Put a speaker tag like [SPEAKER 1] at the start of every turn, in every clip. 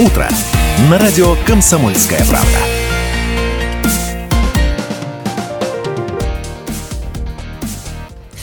[SPEAKER 1] утро» на радио «Комсомольская правда».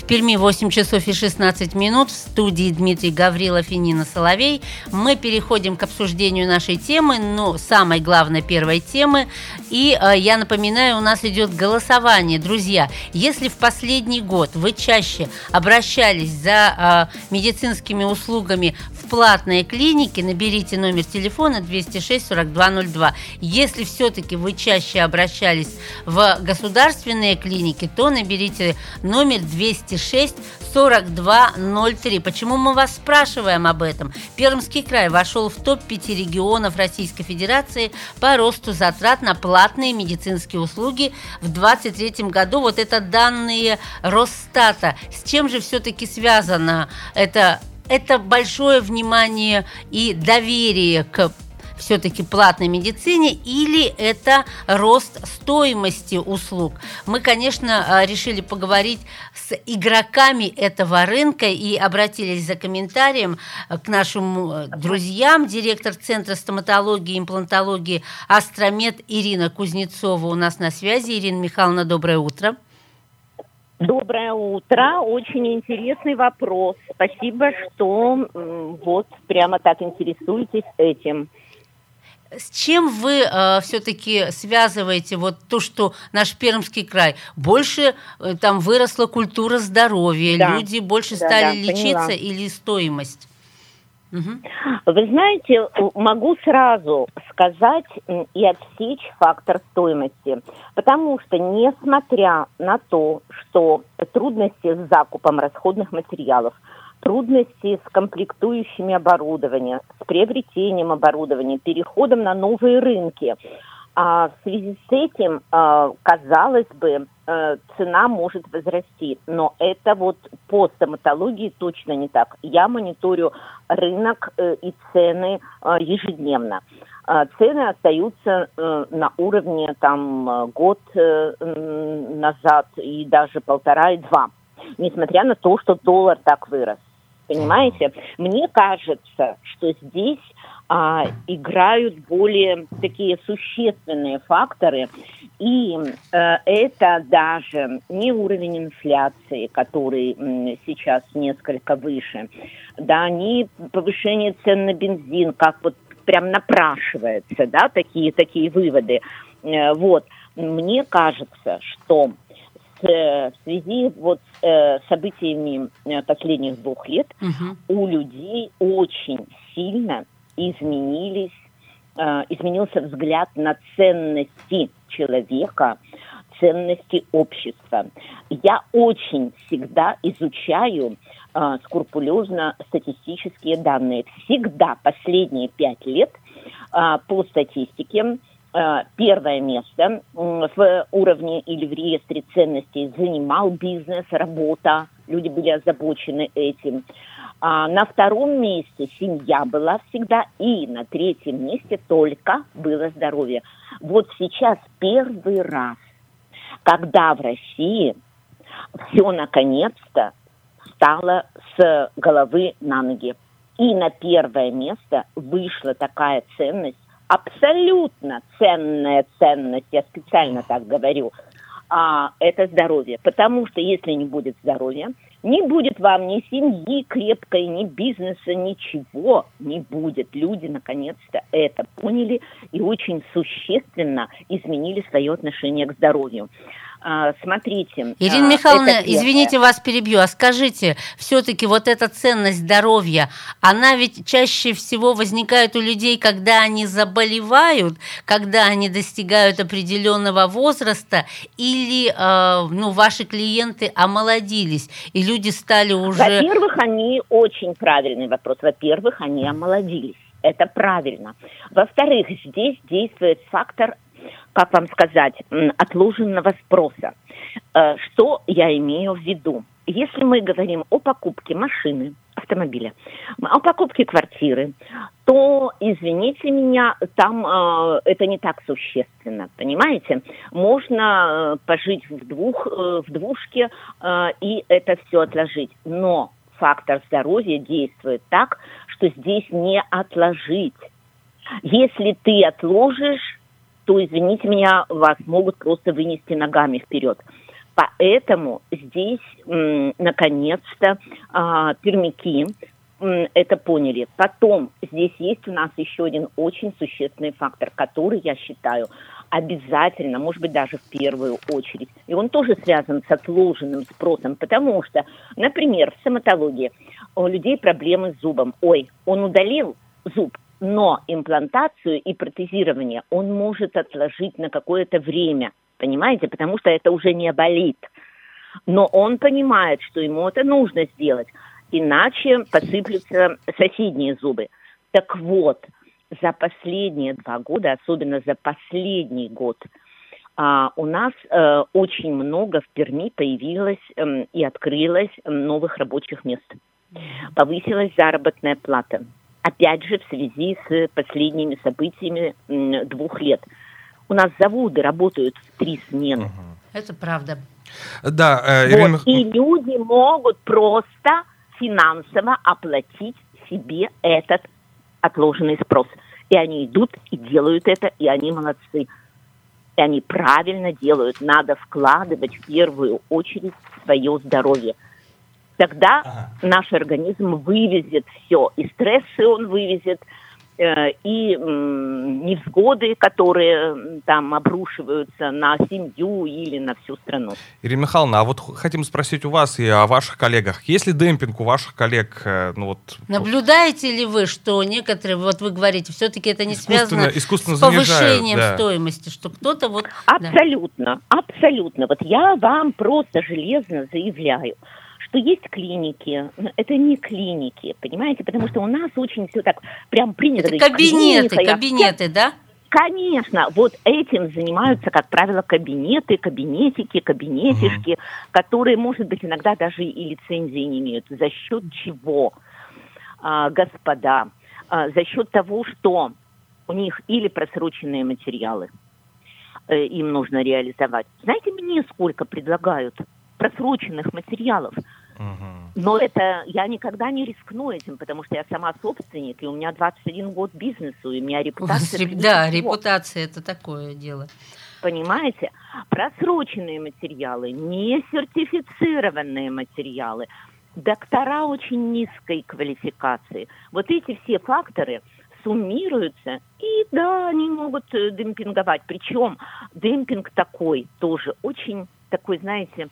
[SPEAKER 2] В Перми 8 часов и 16 минут. В студии Дмитрий Гаврилов и Нина Соловей. Мы переходим к обсуждению нашей темы, ну, самой главной первой темы. И э, я напоминаю, у нас идет голосование. Друзья, если в последний год вы чаще обращались за э, медицинскими услугами в платные клиники, наберите номер телефона 206 4202. Если все-таки вы чаще обращались в государственные клиники, то наберите номер 206 206 4203. Почему мы вас спрашиваем об этом? Пермский край вошел в топ-5 регионов Российской Федерации по росту затрат на платные медицинские услуги в 2023 году. Вот это данные Росстата. С чем же все-таки связано это это большое внимание и доверие к все-таки платной медицине или это рост стоимости услуг. Мы, конечно, а, решили поговорить с игроками этого рынка и обратились за комментарием а, к нашим э, друзьям. Директор Центра стоматологии и имплантологии Астромед Ирина Кузнецова у нас на связи. Ирина Михайловна, доброе утро.
[SPEAKER 3] Доброе утро. Очень интересный вопрос. Спасибо, что вот прямо так интересуетесь этим.
[SPEAKER 2] С чем вы э, все-таки связываете вот то, что наш Пермский край больше э, там выросла культура здоровья, да. люди больше да, стали да, лечиться поняла. или стоимость?
[SPEAKER 3] Угу. Вы знаете, могу сразу сказать и отсечь фактор стоимости, потому что несмотря на то, что трудности с закупом расходных материалов, трудности с комплектующими оборудования, с приобретением оборудования, переходом на новые рынки. А в связи с этим, а, казалось бы, э, цена может возрасти, но это вот по стоматологии точно не так. Я мониторю рынок э, и цены э, ежедневно. А цены остаются на уровне там год назад и даже полтора и два, несмотря на то, что доллар так вырос. Понимаете? Мне кажется, что здесь а, играют более такие существенные факторы, и а, это даже не уровень инфляции, который м, сейчас несколько выше, да, не повышение цен на бензин, как вот прям напрашивается, да, такие, такие выводы. Э, вот. Мне кажется, что Э, в связи вот с э, событиями э, последних двух лет угу. у людей очень сильно изменились, изменился взгляд на ценности человека, ценности общества. Я очень всегда изучаю скрупулезно статистические данные. Всегда последние пять лет по статистике Э, первое место в уровне или в реестре ценностей занимал бизнес, работа, люди были озабочены этим. А на втором месте семья была всегда, и на третьем месте только было здоровье. Вот сейчас первый раз, когда в России все наконец-то стало с головы на ноги. И на первое место вышла такая ценность, абсолютно ценная ценность, я специально так говорю, а, это здоровье. Потому что если не будет здоровья, не будет вам ни семьи крепкой, ни бизнеса, ничего не будет. Люди наконец-то это поняли и очень существенно изменили свое отношение к здоровью. А, смотрите.
[SPEAKER 2] Ирина а, Михайловна, извините, вас перебью. А скажите, все-таки вот эта ценность здоровья, она ведь чаще всего возникает у людей, когда они заболевают, когда они достигают определенного возраста, или э, ну, ваши клиенты омолодились, и люди стали уже...
[SPEAKER 3] Во-первых, они очень правильный вопрос. Во-первых, они омолодились. Это правильно. Во-вторых, здесь действует фактор как вам сказать, отложенного спроса. Э, что я имею в виду? Если мы говорим о покупке машины, автомобиля, о покупке квартиры, то, извините меня, там э, это не так существенно, понимаете? Можно э, пожить в, двух, э, в двушке э, и это все отложить, но фактор здоровья действует так, что здесь не отложить Если ты отложишь, то, извините меня, вас могут просто вынести ногами вперед. Поэтому здесь, наконец-то, а, пермяки это поняли. Потом здесь есть у нас еще один очень существенный фактор, который, я считаю, обязательно, может быть, даже в первую очередь. И он тоже связан с отложенным спросом, потому что, например, в стоматологии у людей проблемы с зубом. Ой, он удалил зуб, но имплантацию и протезирование он может отложить на какое-то время, понимаете, потому что это уже не болит. Но он понимает, что ему это нужно сделать, иначе посыплются соседние зубы. Так вот, за последние два года, особенно за последний год, а, у нас э, очень много в Перми появилось э, и открылось новых рабочих мест. Повысилась заработная плата. Опять же, в связи с последними событиями двух лет. У нас заводы работают в три смены.
[SPEAKER 2] Это правда.
[SPEAKER 4] Да,
[SPEAKER 3] э, Ирина... вот, И люди могут просто финансово оплатить себе этот отложенный спрос. И они идут и делают это, и они молодцы. И они правильно делают. Надо вкладывать в первую очередь свое здоровье. Тогда ага. наш организм вывезет все. И стрессы он вывезет, Э, и невзгоды, которые там обрушиваются на семью или на всю страну.
[SPEAKER 4] Ирина Михайловна, а вот хотим спросить у вас и о ваших коллегах. Есть ли демпинг у ваших коллег? Э, ну, вот,
[SPEAKER 2] Наблюдаете ли вы, что некоторые, вот вы говорите, все-таки это не связано искусственно с повышением да. стоимости, что кто-то вот...
[SPEAKER 3] Абсолютно, да. абсолютно. Вот я вам просто железно заявляю, что есть клиники, это не клиники, понимаете, потому что у нас очень все так прям принято.
[SPEAKER 2] Это кабинеты, клиника, кабинеты, да?
[SPEAKER 3] Конечно, вот этим занимаются, как правило, кабинеты, кабинетики, кабинетишки, угу. которые, может быть, иногда даже и лицензии не имеют. За счет чего, а, господа? А, за счет того, что у них или просроченные материалы, э, им нужно реализовать. Знаете, мне сколько предлагают просроченных материалов? Но это я никогда не рискну этим, потому что я сама собственник, и у меня 21 год бизнесу, и у меня репутация.
[SPEAKER 2] Да, репутация это такое дело.
[SPEAKER 3] Понимаете? Просроченные материалы, не сертифицированные материалы, доктора очень низкой квалификации. Вот эти все факторы суммируются, и да, они могут э, демпинговать. Причем демпинг такой тоже очень такой, знаете,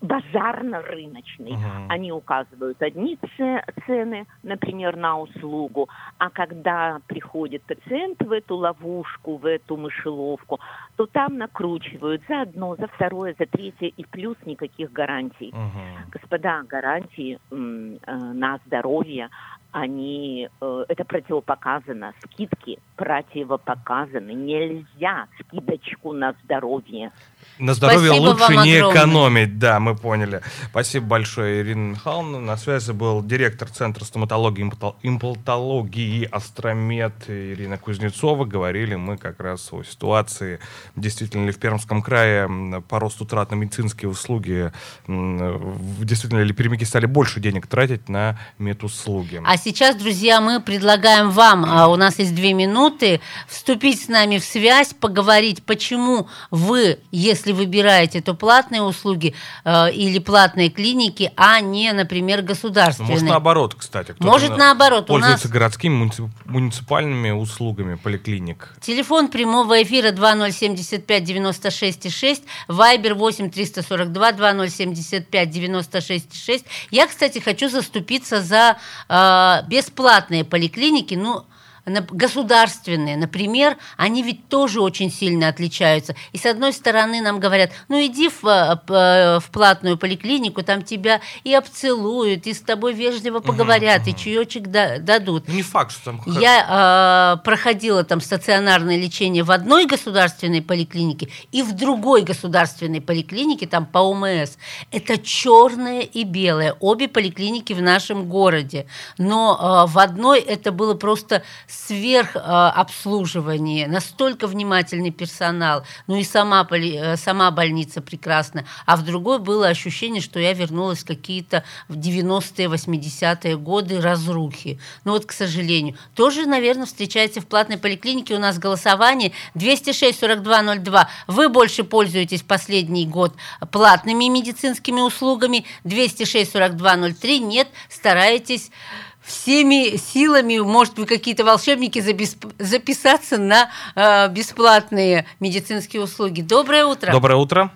[SPEAKER 3] базарно-рыночный. Угу. Они указывают одни цены, например, на услугу, а когда приходит пациент в эту ловушку, в эту мышеловку, то там накручивают за одно, за второе, за третье, и плюс никаких гарантий. Угу. Господа, гарантии э, на здоровье, они, э, это противопоказано, скидки противопоказаны, нельзя скидочку на здоровье.
[SPEAKER 4] На здоровье Спасибо лучше не огромное. экономить, да, мы поняли. Спасибо большое, Ирина Михайловна. На связи был директор Центра стоматологии и имплантологии Астромед Ирина Кузнецова. Говорили мы как раз о ситуации, действительно ли в Пермском крае по росту трат на медицинские услуги, действительно ли перемики стали больше денег тратить на медуслуги.
[SPEAKER 2] А сейчас, друзья, мы предлагаем вам, а, у нас есть две минуты, вступить с нами в связь, поговорить, почему вы, если выбираете, то платные услуги э, или платные клиники, а не, например, государственные.
[SPEAKER 4] Может, наоборот, кстати.
[SPEAKER 2] Может, наоборот.
[SPEAKER 4] Пользуется у нас... городскими муниципальными услугами поликлиник.
[SPEAKER 2] Телефон прямого эфира 2075 96 6, Вайбер 8 342 2075 96 6. Я, кстати, хочу заступиться за э, бесплатные поликлиники, ну, государственные, например, они ведь тоже очень сильно отличаются. И с одной стороны нам говорят, ну иди в, э, в платную поликлинику, там тебя и обцелуют, и с тобой вежливо поговорят, угу, и чаечек да, дадут.
[SPEAKER 4] Ну, не факт, что там...
[SPEAKER 2] Я э, проходила там стационарное лечение в одной государственной поликлинике и в другой государственной поликлинике, там по ОМС. Это черное и белое, обе поликлиники в нашем городе. Но э, в одной это было просто сверхобслуживание, настолько внимательный персонал, ну и сама, э, сама больница прекрасна. А в другой было ощущение, что я вернулась в какие-то в 90-е, 80-е годы разрухи. Ну вот, к сожалению. Тоже, наверное, встречается в платной поликлинике. У нас голосование 206-4202. Вы больше пользуетесь последний год платными медицинскими услугами. 206-4203 нет, стараетесь всеми силами, может быть, какие-то волшебники записаться на э, бесплатные медицинские услуги. Доброе утро.
[SPEAKER 4] Доброе утро.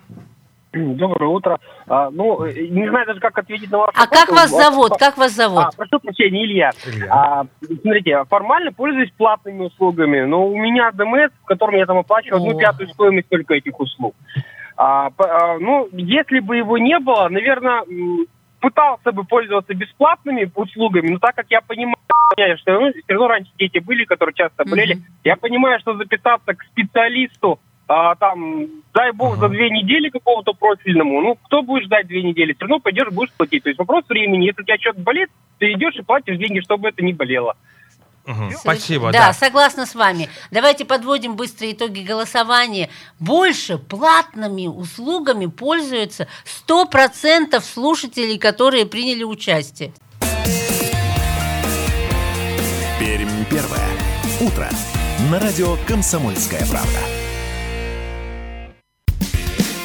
[SPEAKER 5] Доброе утро. А, ну, не знаю даже, как ответить на ваш
[SPEAKER 2] А вопрос. как вас зовут? Как вас зовут? А,
[SPEAKER 5] прошу прощения, Илья. Илья. А, смотрите, формально пользуюсь платными услугами, но у меня ДМС, в котором я там оплачиваю одну пятую стоимость только этих услуг. А, а, ну, если бы его не было, наверное, пытался бы пользоваться бесплатными услугами, но так как я понимаю, что ну, все равно раньше дети были, которые часто болели, mm-hmm. я понимаю, что записаться к специалисту а, там, дай бог, uh-huh. за две недели какого-то профильному, ну, кто будет ждать две недели? Все равно пойдешь, будешь платить. То есть вопрос времени. Если у тебя что-то болит, ты идешь и платишь деньги, чтобы это не болело.
[SPEAKER 4] Угу. Спасибо.
[SPEAKER 2] Да, да, согласна с вами. Давайте подводим быстрые итоги голосования. Больше платными услугами пользуются 100% слушателей, которые приняли участие.
[SPEAKER 1] Пермь первое. Утро. На радио «Комсомольская правда».